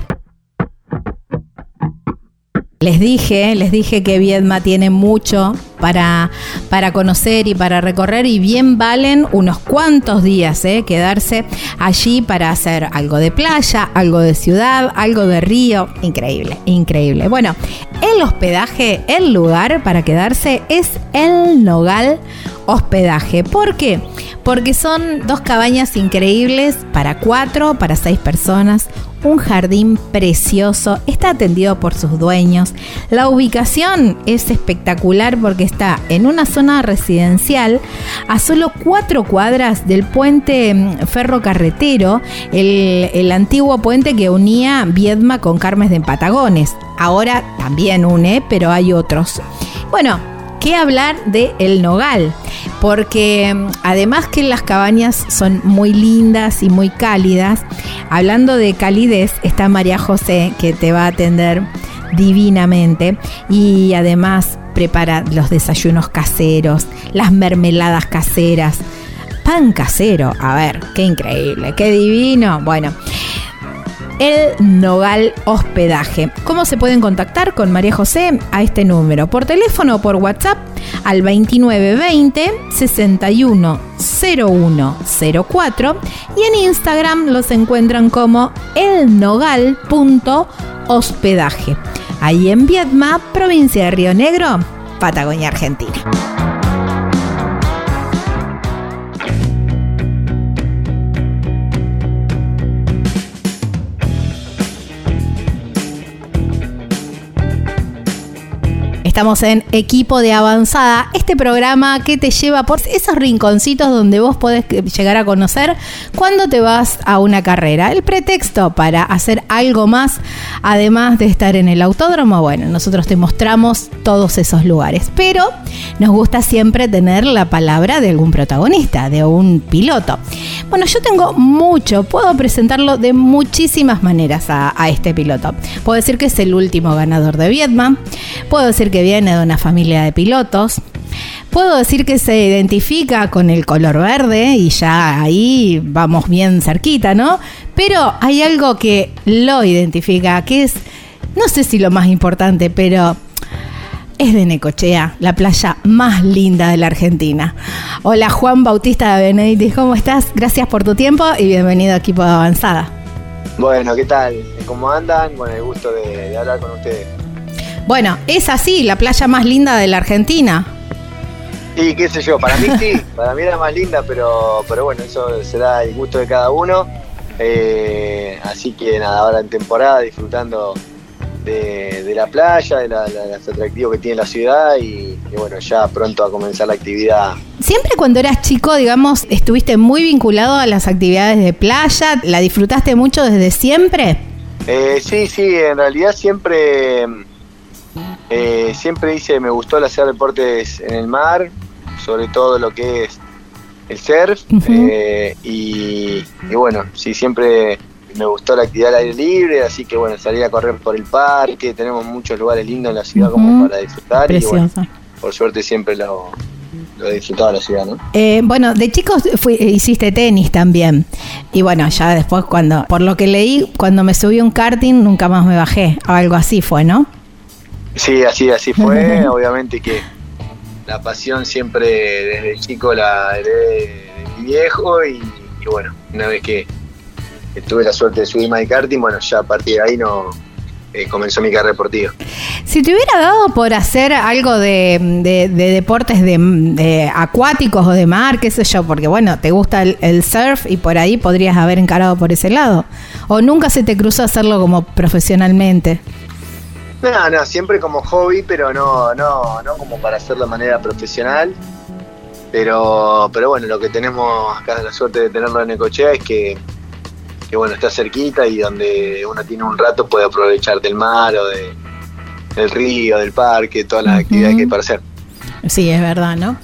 Les dije, les dije que Viedma tiene mucho para, para conocer y para recorrer y bien valen unos cuantos días ¿eh? quedarse allí para hacer algo de playa, algo de ciudad, algo de río. Increíble, increíble. Bueno, el hospedaje, el lugar para quedarse es el Nogal Hospedaje. ¿Por qué? Porque son dos cabañas increíbles para cuatro, para seis personas, un jardín precioso, está atendido por sus dueños. La ubicación es espectacular porque está en una zona residencial a solo cuatro cuadras del puente mm, ferrocarretero, el, el antiguo puente que unía Viedma con Carmes de Patagones. Ahora también une, pero hay otros. Bueno, ¿qué hablar de El Nogal? Porque mm, además que las cabañas son muy lindas y muy cálidas, hablando de calidez, está María José que te va a atender divinamente y además prepara los desayunos caseros, las mermeladas caseras, pan casero, a ver, qué increíble, qué divino. Bueno, el Nogal Hospedaje. ¿Cómo se pueden contactar con María José? A este número, por teléfono o por WhatsApp al 2920 610104 y en Instagram los encuentran como elnogal.hospedaje. Ahí en Viedma, provincia de Río Negro, Patagonia, Argentina. Estamos en Equipo de Avanzada, este programa que te lleva por esos rinconcitos donde vos podés llegar a conocer cuando te vas a una carrera. El pretexto para hacer algo más, además de estar en el autódromo, bueno, nosotros te mostramos todos esos lugares, pero nos gusta siempre tener la palabra de algún protagonista, de un piloto. Bueno, yo tengo mucho, puedo presentarlo de muchísimas maneras a, este piloto. Puedo decir que es el último ganador de Vietnam, puedo decir que viene de una familia de pilotos. Puedo decir que se identifica con el color verde y ya ahí vamos bien cerquita, ¿no? Pero hay algo que lo identifica, que es, no sé si lo más importante, pero es de Necochea, la playa más linda de la Argentina. Hola Juan Bautista de Beneditis, ¿cómo estás? Gracias por tu tiempo y bienvenido a Equipo de Avanzada. Bueno, ¿qué tal? ¿Cómo andan? Bueno, el gusto de, de hablar con ustedes. Bueno, es así, la playa más linda de la Argentina. Y qué sé yo, para mí sí, para mí era más linda, pero, pero bueno, eso será el gusto de cada uno. Eh, así que nada, ahora en temporada disfrutando de, de la playa, de, la, la- los atractivos que tiene la ciudad y, y bueno, ya pronto a comenzar la actividad. Siempre cuando eras chico, digamos, estuviste muy vinculado a las actividades de playa, ¿la disfrutaste mucho desde siempre? Eh, sí, sí, en realidad siempre, eh, siempre hice, me gustó el hacer deportes en el mar, sobre todo lo que es el surf, eh, y, y bueno, sí, siempre me gustó la actividad al aire libre, así que bueno, salir a correr por el parque, tenemos muchos lugares lindos en la ciudad como para disfrutar, y bueno, por suerte siempre lo, lo he disfrutado la ciudad, ¿no? Eh, bueno, de chicos fui- hiciste tenis también. Y bueno, ya después cuando, por lo que leí, cuando me subí a un karting nunca más me bajé. O algo así fue, ¿no? Sí, así, así fue. Obviamente que la pasión siempre desde chico la heredé de mi viejo y, y bueno, una vez que, que tuve la suerte de subirme al karting, bueno, ya a partir de ahí no eh, comenzó mi carrera deportiva. Si te hubiera dado por hacer algo de, de- de deportes de, de acuáticos o de mar, qué sé yo, porque bueno, te gusta el, el surf y por ahí podrías haber encarado por ese lado. O nunca se te cruzó hacerlo como profesionalmente. No, no, siempre como hobby, pero no, no, no como para hacerlo de manera profesional. Pero, pero bueno, lo que tenemos acá la suerte de tenerlo en Ecochea es que, que bueno, está cerquita y donde uno tiene un rato puede aprovechar del mar o de, del río, del parque, todas las actividades que hay para hacer. Sí, es verdad, ¿no?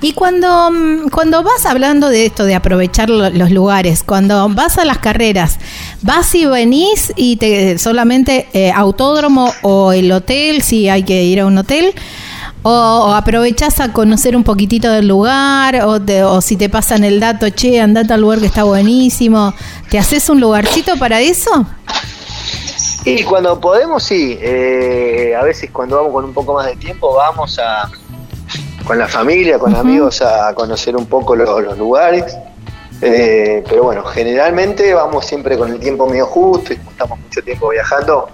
Y cuando, mm, cuando vas hablando de esto, de aprovechar lo- los lugares, cuando vas a las carreras, ¿vas y venís y te solamente eh, autódromo o el hotel, si hay que ir a un hotel? ¿O, o aprovechás a conocer un poquitito del lugar? O, te- o si te pasan el dato, che, andate al lugar que está buenísimo, ¿te haces un lugarcito para eso? Y cuando podemos, sí. Eh, a veces cuando vamos con un poco más de tiempo, vamos a con la familia, con amigos, a conocer un poco lo- los lugares. Eh, pero bueno, generalmente vamos siempre con el tiempo medio justo y como estamos mucho tiempo viajando,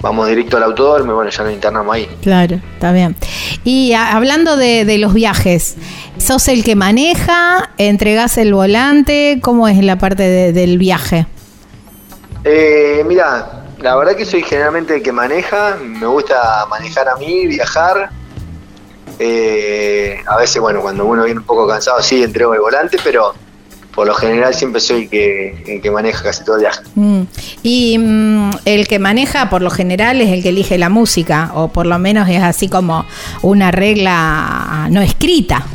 vamos directo al autódromo y bueno, ya nos internamos ahí. Claro, está bien. Y a- hablando de, de los viajes, ¿sos el que maneja? ¿Entregás el volante? ¿Cómo es la parte de- del viaje? Eh, mira, la verdad que soy generalmente el que maneja, me gusta manejar a mí, viajar. Eh, a veces, bueno, cuando uno viene un poco cansado, sí, entrego el volante, pero por lo general siempre soy el que, el que maneja casi todo el viaje. Mm. Y mm, el que maneja por lo general es el que elige la música, o por lo menos es así como una regla no escrita.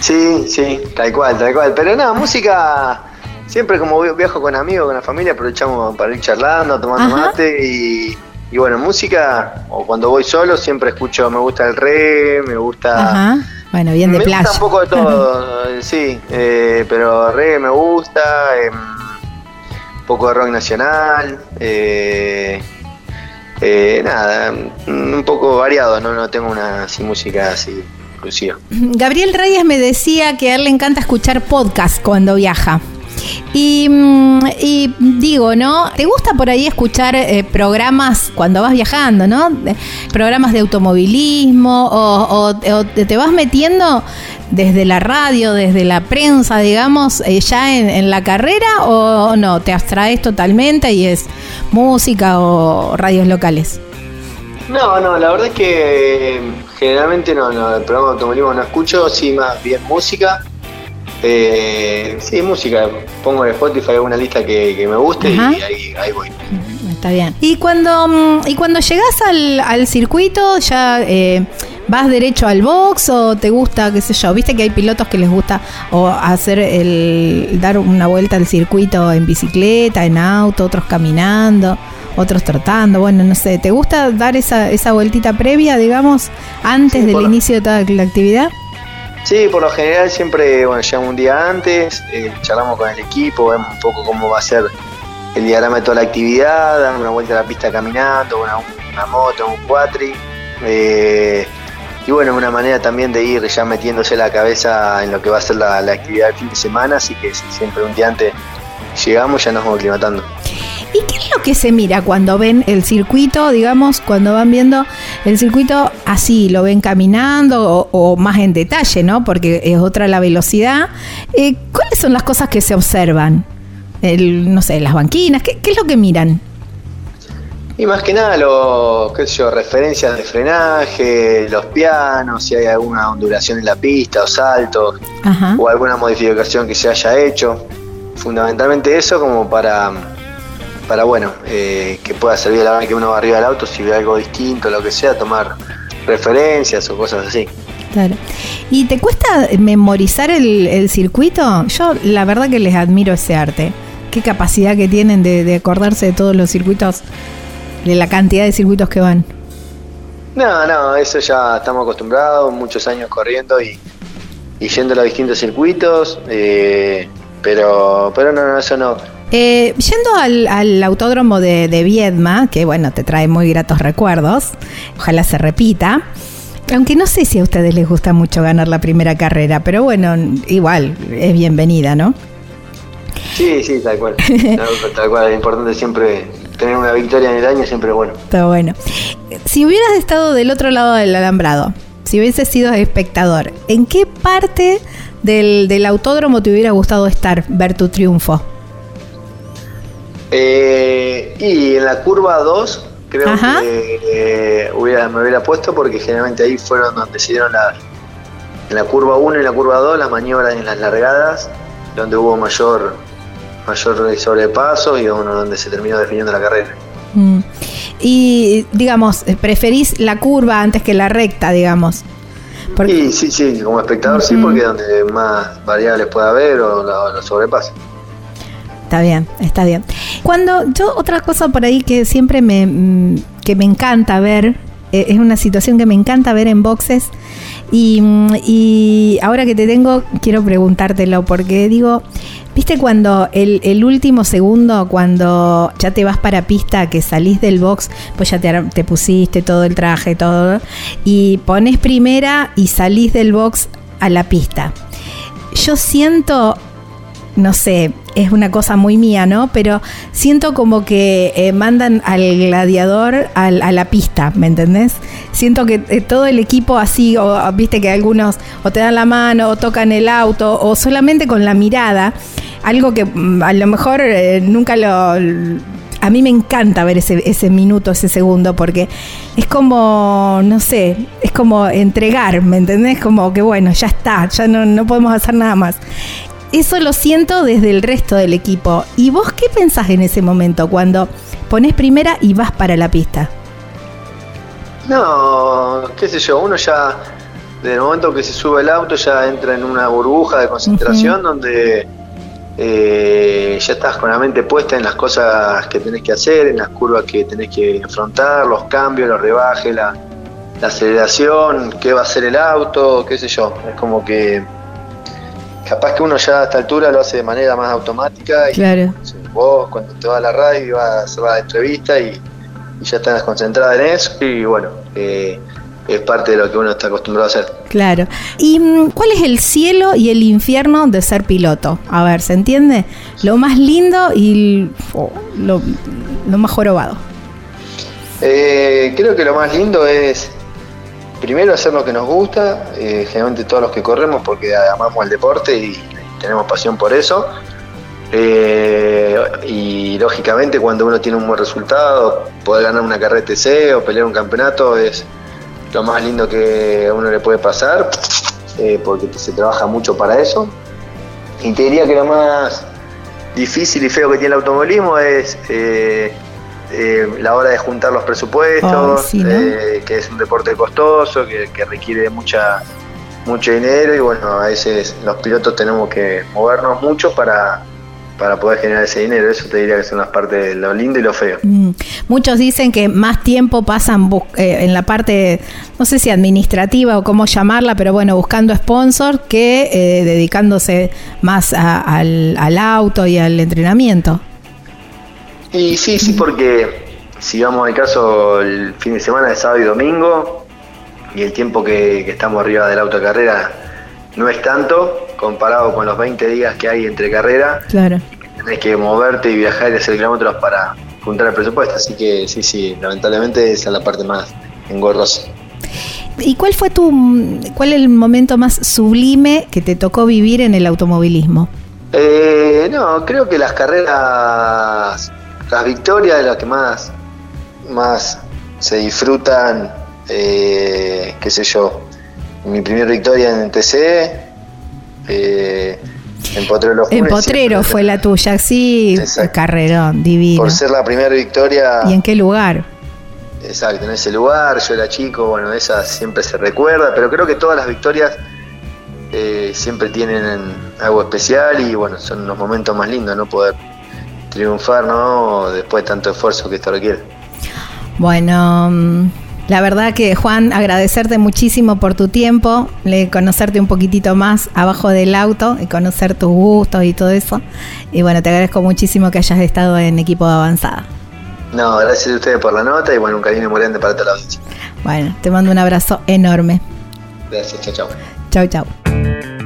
Sí, sí, tal cual, tal cual. Pero nada, música, siempre como vi- viajo con amigos, con la familia, aprovechamos para ir charlando, tomando Ajá. mate y, y bueno, música, o cuando voy solo, siempre escucho, me gusta el reggae, me gusta... Ajá. Bueno, bien de me playa. gusta un poco de todo, sí, eh, pero reggae me gusta, eh, un poco de rock nacional, eh, eh, nada, un poco variado, no, no tengo una así, música así exclusiva. Gabriel Reyes me decía que a él le encanta escuchar podcast cuando viaja. Y, mm, y digo, ¿no? ¿Te gusta por ahí escuchar eh, programas cuando vas viajando, ¿no? Programas de automovilismo o, o- o te vas metiendo desde la radio, desde la prensa, digamos, eh, ya en, en la carrera o no? ¿Te abstraes totalmente y es música o radios locales? No, no, la verdad es que eh, generalmente no, no, el programa de automovilismo no escucho, sí, más bien música. Eh, sí, música, pongo en Spotify alguna lista que, que me guste Ajá. y ahí, ahí voy. Está bien. Y cuando, mm, y cuando llegas al, al circuito, ya eh, vas derecho al box o te gusta, qué sé yo, viste que hay pilotos que les gusta o hacer el dar una vuelta al circuito en bicicleta, en auto, otros caminando, otros trotando, bueno, no sé, ¿te gusta dar esa, esa vueltita previa, digamos, antes Sí, del inicio de toda la actividad? Sí, por lo general siempre, bueno, llegamos un día antes, eh, charlamos con el equipo, vemos un poco cómo va a ser el diagrama de toda la actividad, damos una vuelta a la pista caminando, una, una moto, un cuatri. eh, y bueno, es una manera también de ir ya metiéndose la cabeza en lo que va a ser la, actividad del fin de semana, así que si siempre un día antes llegamos ya nos vamos aclimatando. ¿Y qué es lo que se mira cuando ven el circuito, digamos, cuando van viendo el circuito así, lo ven caminando o, o más en detalle, ¿no? Porque es otra la velocidad. Eh, ¿Cuáles son las cosas que se observan? El, no sé, las banquinas, ¿qué, qué es lo que miran? Y más que nada, lo, qué sé yo, referencias de frenaje, los pianos, si hay alguna ondulación en la pista o saltos, Ajá. o alguna modificación que se haya hecho. Fundamentalmente eso como para, para bueno, eh, que pueda servir a la hora que uno va arriba del auto, si ve algo distinto, lo que sea, tomar referencias o cosas así. Claro. ¿Y te cuesta memorizar el, el circuito? Yo la verdad que les admiro ese arte. Qué capacidad que tienen de, de acordarse de todos los circuitos, de la cantidad de circuitos que van. No, no, eso ya estamos acostumbrados, muchos años corriendo y, y yendo a los distintos circuitos, eh, pero, pero no, no, eso no. Eh, yendo al, al autódromo de, de Viedma, que bueno, te trae muy gratos recuerdos, ojalá se repita. Aunque no sé si a ustedes les gusta mucho ganar la primera carrera, pero bueno, igual es bienvenida, ¿no? Sí, sí, tal cual. tal, cual, es importante siempre tener una victoria en el año, siempre bueno. Está bueno. Si hubieras estado del otro lado del alambrado, si hubieses sido espectador, ¿en qué parte del, del autódromo te hubiera gustado estar, ver tu triunfo? Eh, y en la curva 2 creo Ajá. que eh, hubiera, me hubiera puesto porque generalmente ahí fueron donde se dieron las, en la curva 1 y la curva 2 las maniobras en las largadas, donde hubo mayor, mayor sobrepaso y bueno, donde se terminó definiendo la carrera. Mm. Y digamos, preferís la curva antes que la recta, digamos. Porque, Y sí, sí, como espectador sí, Ujú. porque es donde más variables puede haber o los sobrepasos. Está bien, está bien. Cuando yo otra cosa por ahí que siempre me mm, que me encanta ver eh, es una situación que me encanta ver en boxes y, mm, y ahora que te tengo quiero preguntártelo porque digo, viste cuando el, el último segundo cuando ya te vas para pista que salís del box pues ya te, te pusiste todo el traje todo y pones primera y salís del box a la pista. Yo siento no sé, es una cosa muy mía, ¿no? Pero siento como que eh, mandan al gladiador al- a la pista, ¿me entendés? Siento que eh, todo el equipo así, o viste que algunos o te dan la mano, o tocan el auto, o solamente con la mirada, algo que mm, a lo mejor eh, nunca lo... A mí me encanta ver ese, ese minuto, ese segundo, porque es como, no sé, es como entregar, ¿me entendés? Como que bueno, ya está, ya no, no podemos hacer nada más. Eso lo siento desde el resto del equipo. ¿Y vos qué pensás en ese momento cuando pones primera y vas para la pista? No, qué sé yo, uno ya, desde el momento que se sube el auto, ya entra en una burbuja de concentración donde eh, ya estás con la mente puesta en las cosas que tenés que hacer, en las curvas que tenés que afrontar, los cambios, los rebajes, la, la aceleración, qué va a hacer el auto, qué sé yo. Es como que capaz que uno ya a esta altura lo hace de manera más automática y Claro. vos cuando te vas a la radio vas a hacer la entrevista y, y ya estás concentrada en eso y bueno, eh, es parte de lo que uno está acostumbrado a hacer. Claro. ¿Y mm, cuál es el cielo y el infierno de ser piloto? A ver, ¿se entiende? Lo más lindo y oh, lo, lo más jorobado. Eh, creo que lo más lindo es primero hacer lo que nos gusta, eh, generalmente todos los que corremos porque amamos el deporte y, tenemos pasión por eso. Eh, y lógicamente cuando uno tiene un buen resultado, poder ganar una carrera TC o pelear un campeonato es lo más lindo que a uno le puede pasar, eh, porque se trabaja mucho para eso. Y te diría que lo más difícil y feo que tiene el automovilismo es eh, la hora de juntar los presupuestos, Ay, sí, ¿no? eh, que es un deporte costoso, que, que requiere mucha mucho dinero y bueno, a veces los pilotos tenemos que movernos mucho para, para poder generar ese dinero. Eso te diría que son las partes de lo lindo y lo feo. Mm, Muchos dicen que más tiempo pasan eh, en la parte, no sé si administrativa o cómo llamarla, pero bueno, buscando sponsor que eh, dedicándose más a- al, al auto y al entrenamiento. Y sí, sí, porque si vamos al caso el fin de semana de sábado y domingo, y el tiempo que, que estamos arriba de carrera no es tanto comparado con los 20 días que hay entre carrera, Claro. tenés que moverte y viajar y hacer kilómetros para juntar el presupuesto, así que sí, sí, lamentablemente esa es la parte más engorrosa. ¿Y cuál fue tu, cuál es el momento más sublime que te tocó vivir en el automovilismo? Eh, no, creo que las carreras, las victorias de las que más más se disfrutan, eh, qué sé yo, mi primera victoria en TC, eh, en Potrero Los En Potrero fue la tuya, sí, Exacto. carrerón, divino. Por ser la primera victoria, ¿Y en qué lugar? exacto, en ese lugar, yo era chico, bueno, esa siempre se recuerda, pero creo que todas las victorias eh, siempre tienen algo especial y bueno, son los momentos más lindos, ¿no? Poder triunfar, ¿no? Después de tanto esfuerzo que esto requiere. Bueno, mm, la verdad que Juan, agradecerte muchísimo por tu tiempo, conocerte un poquitito más abajo del auto y conocer tus gustos y todo eso. Y bueno, te agradezco muchísimo que hayas estado en equipo de avanzada. No, gracias a ustedes por la nota y bueno, un cariño muy grande para toda la audiencia. Bueno, te mando un abrazo enorme. Gracias, chao, chao. Chau, chau.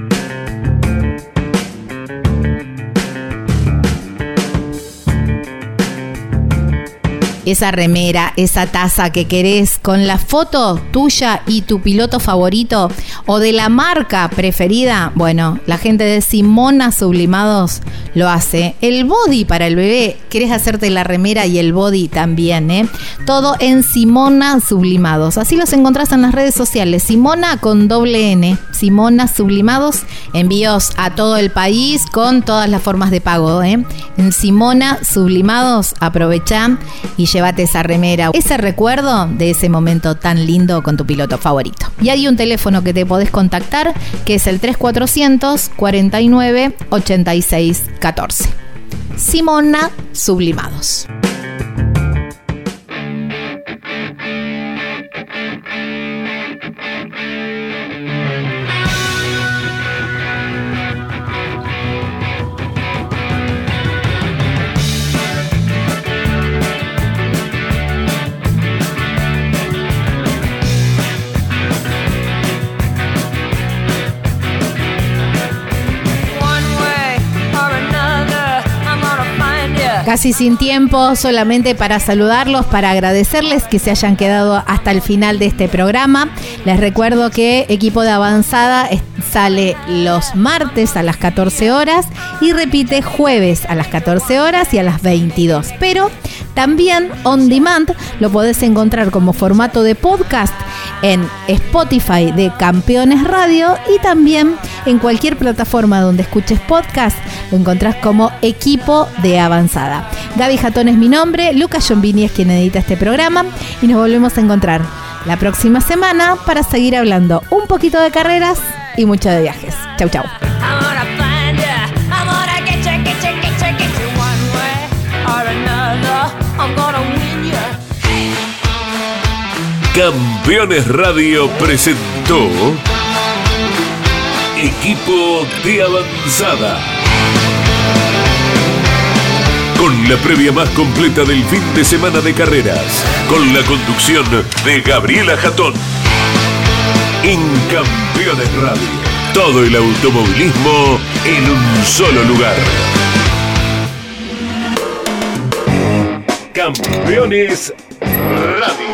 Esa remera, esa taza que querés con la foto tuya y tu piloto favorito o de la marca preferida, bueno, la gente de Simona Sublimados lo hace. El body para el bebé, querés hacerte la remera y el body también, ¿eh? Todo en Simona Sublimados. Así los encontrás en las redes sociales. Simona con doble N. Simona Sublimados. Envíos a todo el país con todas las formas de pago, ¿eh? En Simona Sublimados, aprovechá y llévate esa remera, ese recuerdo de ese momento tan lindo con tu piloto favorito. Y hay un teléfono que te podés contactar que es el 3400 49 86 14. Simona Sublimados. Casi sin tiempo, solamente para saludarlos, para agradecerles que se hayan quedado hasta el final de este programa. Les recuerdo que Equipo de Avanzada sale los martes a las 14 horas y repite jueves a las 14 horas y a las 22. Pero también on demand lo podés encontrar como formato de podcast en Spotify de Campeones Radio y también en cualquier plataforma donde escuches podcast lo encontrás como equipo de avanzada. Gaby Jatón es mi nombre, Lucas Giombini es quien edita este programa y nos volvemos a encontrar la próxima semana para seguir hablando un poquito de carreras y mucho de viajes. Chau, chau. Campeones Radio presentó Equipo de Avanzada. Con la previa más completa del fin de semana de carreras. Con la conducción de Gabriela Jatón. En Campeones Radio. Todo el automovilismo en un solo lugar. Campeones Radio.